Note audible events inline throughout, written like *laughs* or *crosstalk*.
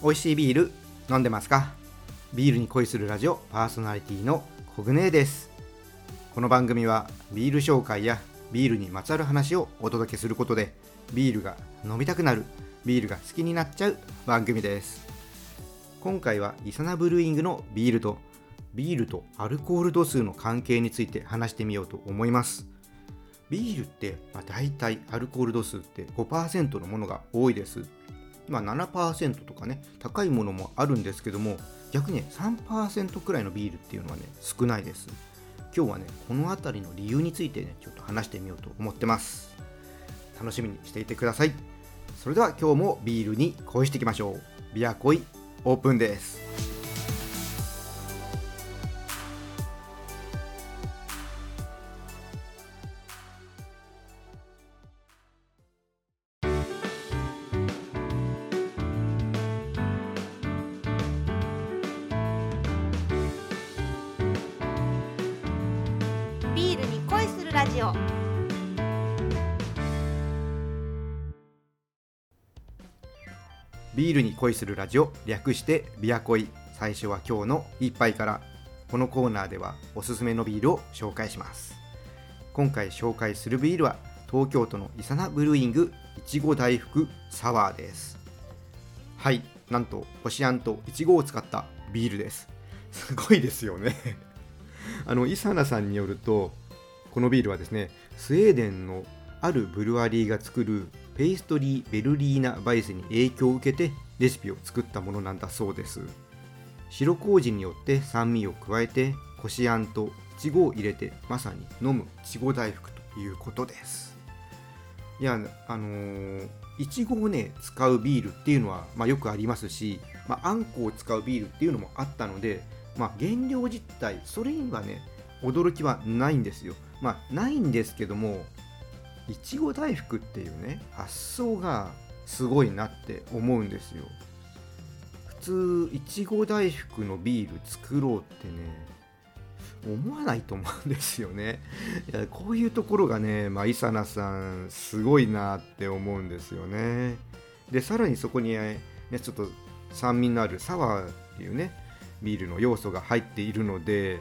美味しいビール飲んでますか？ビールに恋するラジオパーソナリティのコグネです。この番組はビール紹介やビールにまつわる話をお届けすることでビールが飲みたくなるビールが好きになっちゃう番組です。今回はイサナブルーイングのビールとビールとアルコール度数の関係について話してみようと思います。ビールって、まあ、大体アルコール度数って5%のものが多いです。まあ、7%とかね高いものもあるんですけども逆にね3%くらいのビールっていうのはね少ないです。今日はねこの辺りの理由についてねちょっと話してみようと思ってます。楽しみにしていてください。それでは今日もビールに恋していきましょう。ビアコイオープンです。ビールに恋するラジオ略してビア恋。最初は今日の一杯から。このコーナーではおすすめのビールを紹介します。今回紹介するビールは東京都のイサナブルーイングいちご大福サワーです。はいなんとこしあんといちごを使ったビールです。すごいですよね。*laughs* あのイサナさんによるとこのビールはですねスウェーデンのあるブルワリーが作るペイストリー・ベルリーナ・バイセに影響を受けてレシピを作ったものなんだそうです。白麹によって酸味を加えてこしあんといちごを入れてまさに飲むいちご大福ということです。いやあのーいちごをね使うビールっていうのは、まあ、よくありますし、まあ、あんこを使うビールっていうのもあったので、まあ、原料実態それにはね驚きはないんですよ。まあないんですけどもいちご大福っていうね発想がすごいなって思うんですよ。普通いちご大福のビール作ろうってね思わないと思うんですよね。いやこういうところがね、まあ、イサナさんすごいなって思うんですよね。でさらにそこに、ね、ちょっと酸味のあるサワーっていうねビールの要素が入っているので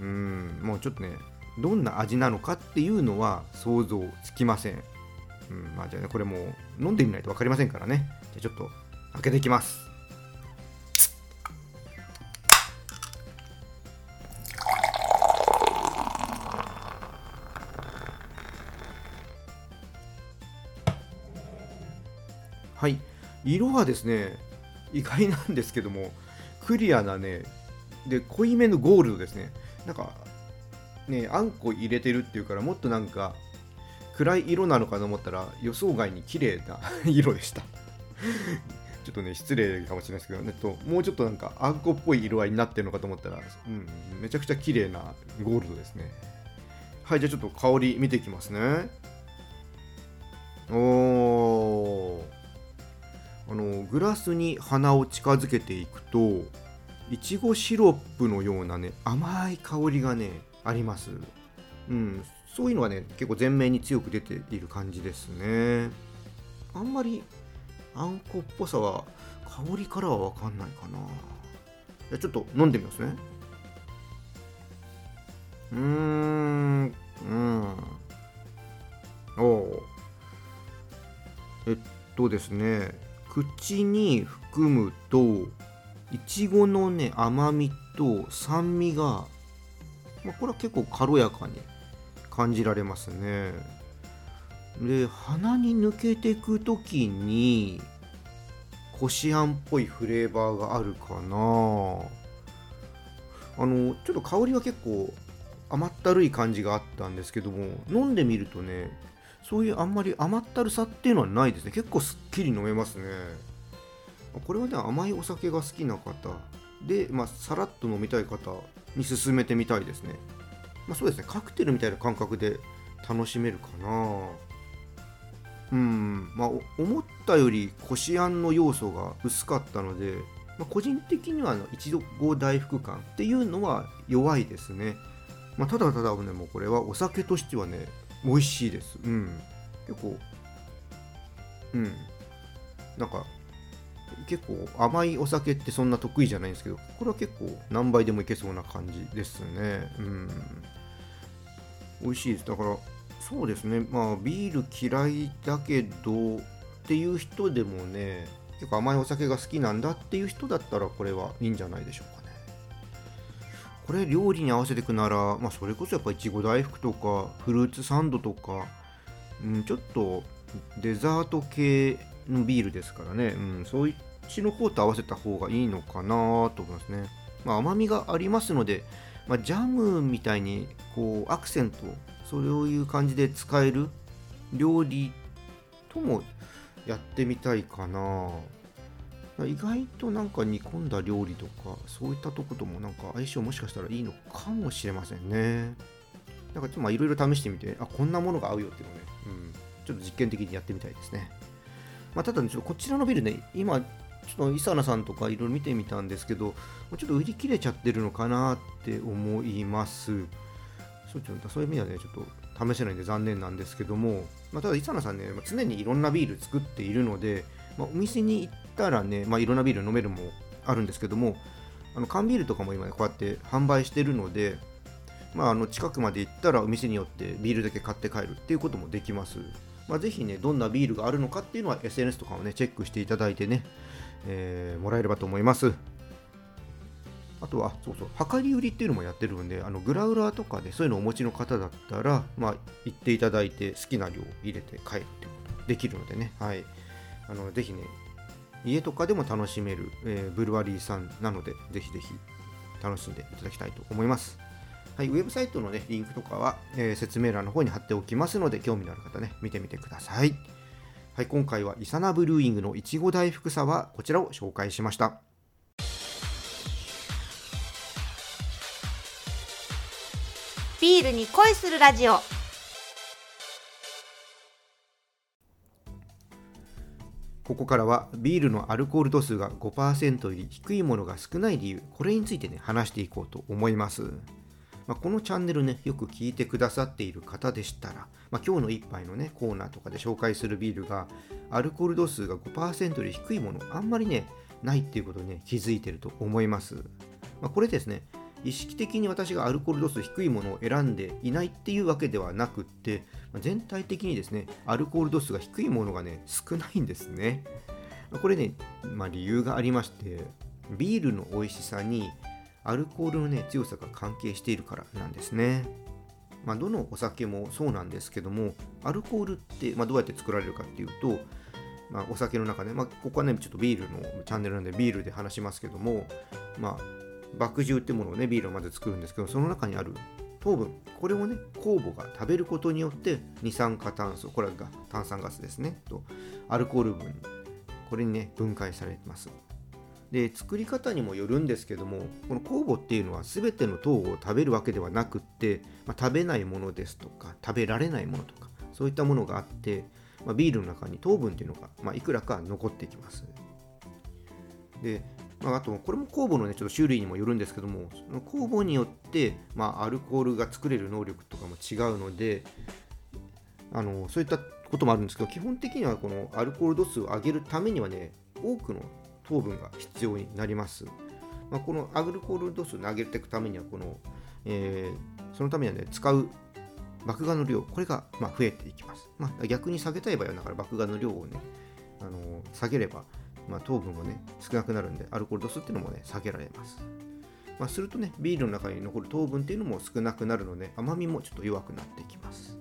うんもうちょっとねどんな味なのかっていうのは想像つきません、うんまあ、じゃあねこれも飲んでみないと分かりませんからね。じゃあちょっと開けていきます。はい。色はですね意外なんですけどもクリアなねで濃いめのゴールドですね。なんかねあんこ入れてるっていうからもっとなんか暗い色なのかと思ったら予想外に綺麗な *laughs* 色でした。ちょっとね失礼かもしれないですけど、ね、ともうちょっとなんかあんこっぽい色合いになってるのかと思ったら、うん、めちゃくちゃ綺麗なゴールドですね。はいじゃあちょっと香り見ていきますね。おー。あのグラスに鼻を近づけていくといちごシロップのようなね甘い香りがねあります。うん。そういうのはね結構前面に強く出ている感じですね。あんまりあんこっぽさは香りからは分かんないかな。じゃちょっと飲んでみますね。うーん。うん。おおえっとですね。口に含むといちごのね甘みと酸味が、まあ、これは結構軽やかに感じられますね。で鼻に抜けていく時にこしあんっぽいフレーバーがあるかな。あのちょっと香りは結構甘ったるい感じがあったんですけども飲んでみるとねそういうあんまり甘ったるさっていうのはないですね。結構すっきり飲めますね。これはね甘いお酒が好きな方で、まあ、さらっと飲みたい方に勧めてみたいですね、まあ、そうですね。カクテルみたいな感覚で楽しめるかな。うん。まあ思ったよりこしあんの要素が薄かったので、まあ、個人的にはあのいちご大福感っていうのは弱いですね、まあ、ただただねもうこれはお酒としてはね美味しいです。うん。結構。うん。なんか結構甘いお酒ってそんな得意じゃないんですけどこれは結構何杯でもいけそうな感じですね。うん。美味しいです。だからそうですね。まあビール嫌いだけどっていう人でもね結構甘いお酒が好きなんだっていう人だったらこれはいいんじゃないでしょうかね。これ料理に合わせていくなら、まあ、それこそやっぱいちご大福とかフルーツサンドとか、うん、ちょっとデザート系のビールですからね、うん、そっちの方と合わせた方がいいのかなと思いますね、まあ、甘みがありますので、まあ、ジャムみたいにこうアクセントそういう感じで使える料理ともやってみたいかな。意外となんか煮込んだ料理とかそういったとこともなんか相性もしかしたらいいのかもしれませんね。なんかちょっといろいろ試してみてあこんなものが合うよっていうのね、うん、ちょっと実験的にやってみたいですね。まあ、ただね、ちょっとこちらのビルね、今、ちょっと伊佐奈さんとかいろいろ見てみたんですけど、ちょっと売り切れちゃってるのかなって思います。そうそういう意味ではね、ちょっと試せないんで残念なんですけども、まあ、ただ伊佐奈さんね、常にいろんなビール作っているので、まあ、お店に行ったらね、まあ、いろんなビール飲めるもあるんですけども、あの缶ビールとかも今、ね、こうやって販売してるので、まあ、あの近くまで行ったらお店によってビールだけ買って帰るっていうこともできます。まあ、ぜひね、どんなビールがあるのかっていうのは SNS とかをね、チェックしていただいてね、えー、もらえればと思います。あとは、そうそう、量り売りっていうのもやってるんで、あのグラウラーとかでそういうのをお持ちの方だったら、まあ、行っていただいて好きな量入れて帰るってことできるのでね、はい。あのぜひね、家とかでも楽しめる、えー、ブルワリーさんなので、ぜひぜひ楽しんでいただきたいと思います。はい、ウェブサイトの、ね、リンクとかは、えー、説明欄の方に貼っておきますので、興味のある方ね、見てみてください。はい、今回はイサナブルーイングのいちご大福さはこちらを紹介しました。ビールに恋するラジオここからはビールのアルコール度数が5%より低いものが少ない理由これについてね話していこうと思いますまあ、このチャンネルね、よく聞いてくださっている方でしたら、まあ、今日の一杯のね、コーナーとかで紹介するビールが、アルコール度数が5%より低いもの、あんまりね、ないっていうことにね、気づいてると思います。まあ、これですね、意識的に私がアルコール度数低いものを選んでいないっていうわけではなくって、ま全体的にですね、アルコール度数が低いものがね、少ないんですね。これね、まあ、理由がありまして、ビールの美味しさにアルコールの、ね、強さが関係しているからなんですね。まあ、どのお酒もそうなんですけども、アルコールって、まあ、どうやって作られるかっていうと、まあ、お酒の中で、まあ、ここはね、ちょっとビールのチャンネルなんでビールで話しますけども、まあ、麦汁ってものをね、ビールをまず作るんですけど、その中にある糖分、これをね、酵母が食べることによって、二酸化炭素、これが炭酸ガスですね、と、アルコール分、これにね、分解されます。で作り方にもよるんですけどもこの酵母っていうのは全ての糖を食べるわけではなくって、まあ、食べないものですとか食べられないものとかそういったものがあって、まあ、ビールの中に糖分っていうのが、まあ、いくらか残ってきます。で、まあ、あとこれも酵母の、ね、ちょっと種類にもよるんですけどもその酵母によって、ま、アルコールが作れる能力とかも違うのであのそういったこともあるんですけど基本的にはこのアルコール度数を上げるためにはね多くの糖分が必要になります。まあ、このアルコール度数を上げていくためにはこの、えー、そのためにはね使う麦芽の量これがま増えていきます。まあ、逆に下げたい場合はだから麦芽の量をね、あの、下げれば、まあ、糖分もね少なくなるんでアルコール度数っていうのもね下げられます。まあ、するとねビールの中に残る糖分っていうのも少なくなるので甘みもちょっと弱くなってきます。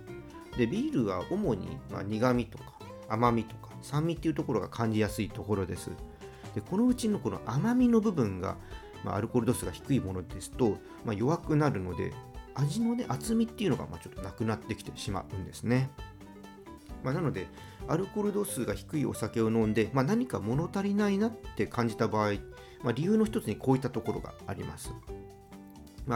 でビールは主にま苦味とか甘みとか酸味っていうところが感じやすいところです。でこのうちのこの甘みの部分が、まあ、アルコール度数が低いものですと、まあ、弱くなるので味の、ね、厚みっていうのがまちょっとなくなってきてしまうんですね。まあ、なのでアルコール度数が低いお酒を飲んで、ま、何か物足りないなって感じた場合、ま、理由の一つにこういったところがあります。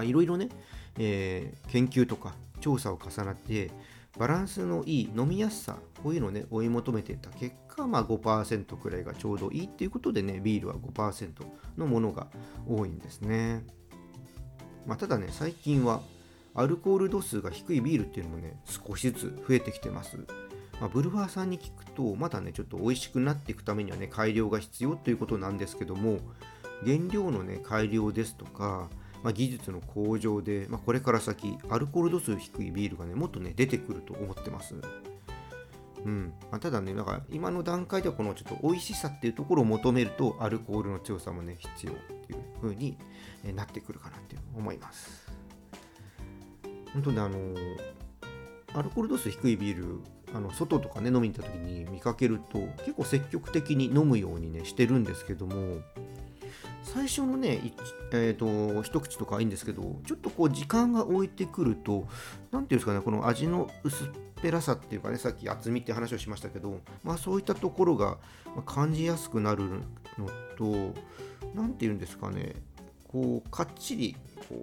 いろいろね、えー、研究とか調査を重なってバランスのいい飲みやすさこういうのをね追い求めていた結果、まあ、5%くらいがちょうどいいっていうことでねビールは5%のものが多いんですね、まあ、ただね最近はアルコール度数が低いビールっていうのもね少しずつ増えてきてますまあ、ブルワーさんに聞くとまだねちょっと美味しくなっていくためにはね改良が必要ということなんですけども原料のね改良ですとか、まあ、技術の向上で、まあ、これから先アルコール度数低いビールがねもっとね出てくると思ってます。うんまあ、ただね、なんか今の段階ではこのちょっと美味しさっていうところを求めるとアルコールの強さもね必要っていう風になってくるかなって思います。本当にあのアルコール度数低いビールあの外とかね飲みに行った時に見かけると結構積極的に飲むようにねしてるんですけども最初のね、えーと、一口とかいいんですけどちょっとこう時間が置いてくると何ていうんですかねこの味の薄っぺらさっていうかねさっき厚みって話をしましたけどまあそういったところが感じやすくなるのと何ていうんですかねこうかっちりこ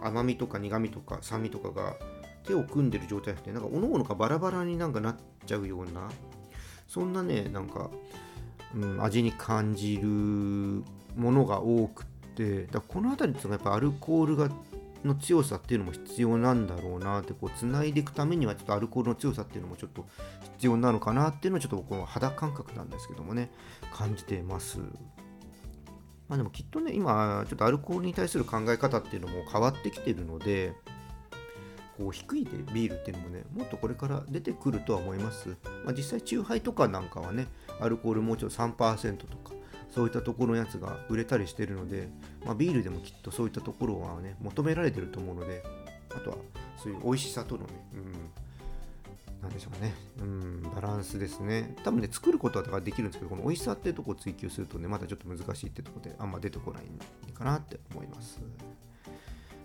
う甘みとか苦みとか酸味とかが手を組んでる状態でなんかおのおのがバラバラになんかなっちゃうようなそんなねなんか、うん、味に感じるものが多くてだこの辺りっていうのはやっぱアルコールがの強さっていうのも必要なんだろうなってこう繋いでいくためにはちょっとアルコールの強さっていうのもちょっと必要なのかなっていうのはちょっと僕の肌感覚なんですけどもね感じてます。まあでもきっとね今ちょっとアルコールに対する考え方っていうのも変わってきてるのでこう低いでビールっていうのもねもっとこれから出てくるとは思います、まあ、実際チューハイとかなんかはねアルコールもうちょっと3%とかそういったところのやつが売れたりしてるので、まあ、ビールでもきっとそういったところはね求められてると思うのであとはそういう美味しさとのね、うん、なでしょうね、うん、バランスですね。多分ね、作ることはできるんですけど、この美味しさっていうとこを追求するとね、まだちょっと難しいってとこで、あんま出てこないかなって思います。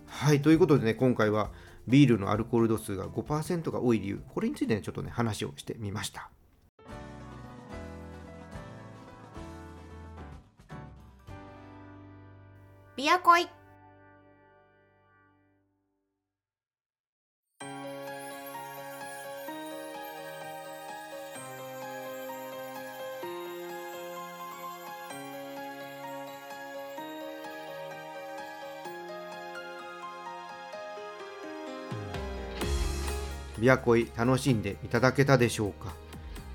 はい、ということでね、今回はビールのアルコール度数が5%が多い理由、これについてね、ちょっとね、話をしてみました。ビアコイビアコイ楽しんでいただけたでしょうか？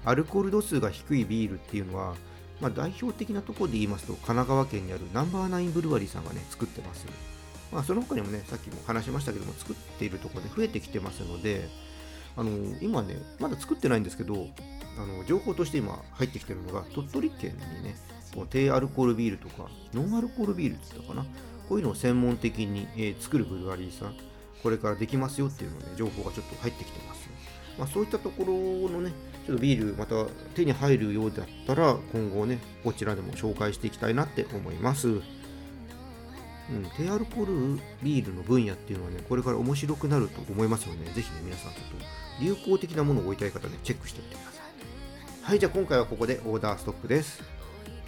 アルコール度数が低いビールっていうのは、まあ、代表的なところで言いますと神奈川県にあるナンバーナインブルワリーさんがね作ってます、まあ、その他にもねさっきも話しましたけども作っているところで増えてきてますのであの今ねまだ作ってないんですけどあの情報として今入ってきてるのが鳥取県にねこう低アルコールビールとかノンアルコールビールって言ったかなこういうのを専門的に、え、作るブルワリーさんこれからできますよっていうのね、情報がちょっと入ってきてます。まあ、そういったところのね、ちょっとビールまた手に入るようだったら、今後ね、こちらでも紹介していきたいなって思います。うん、低アルコールビールの分野っていうのはね、これから面白くなると思いますよね。ぜひね、皆さんちょっと流行的なものを置いたい方ね、チェックしてみてください。はい、じゃあ今回はここでオーダーストップです。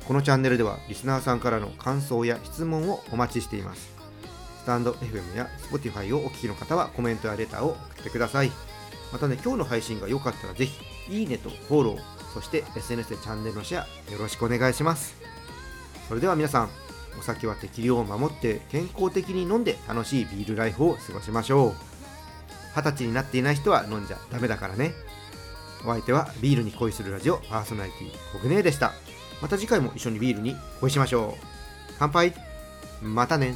このチャンネルではリスナーさんからの感想や質問をお待ちしています。スタンド FM や Spotify をお聞きの方はコメントやレターを送ってください。またね、今日の配信が良かったらぜひ、いいねとフォロー、そして SNS でチャンネルのシェアよろしくお願いします。それでは皆さん、お酒は適量を守って健康的に飲んで楽しいビールライフを過ごしましょう。二十歳になっていない人は飲んじゃダメだからね。お相手はビールに恋するラジオパーソナリティコグネーでした。また次回も一緒にビールに恋しましょう。乾杯またね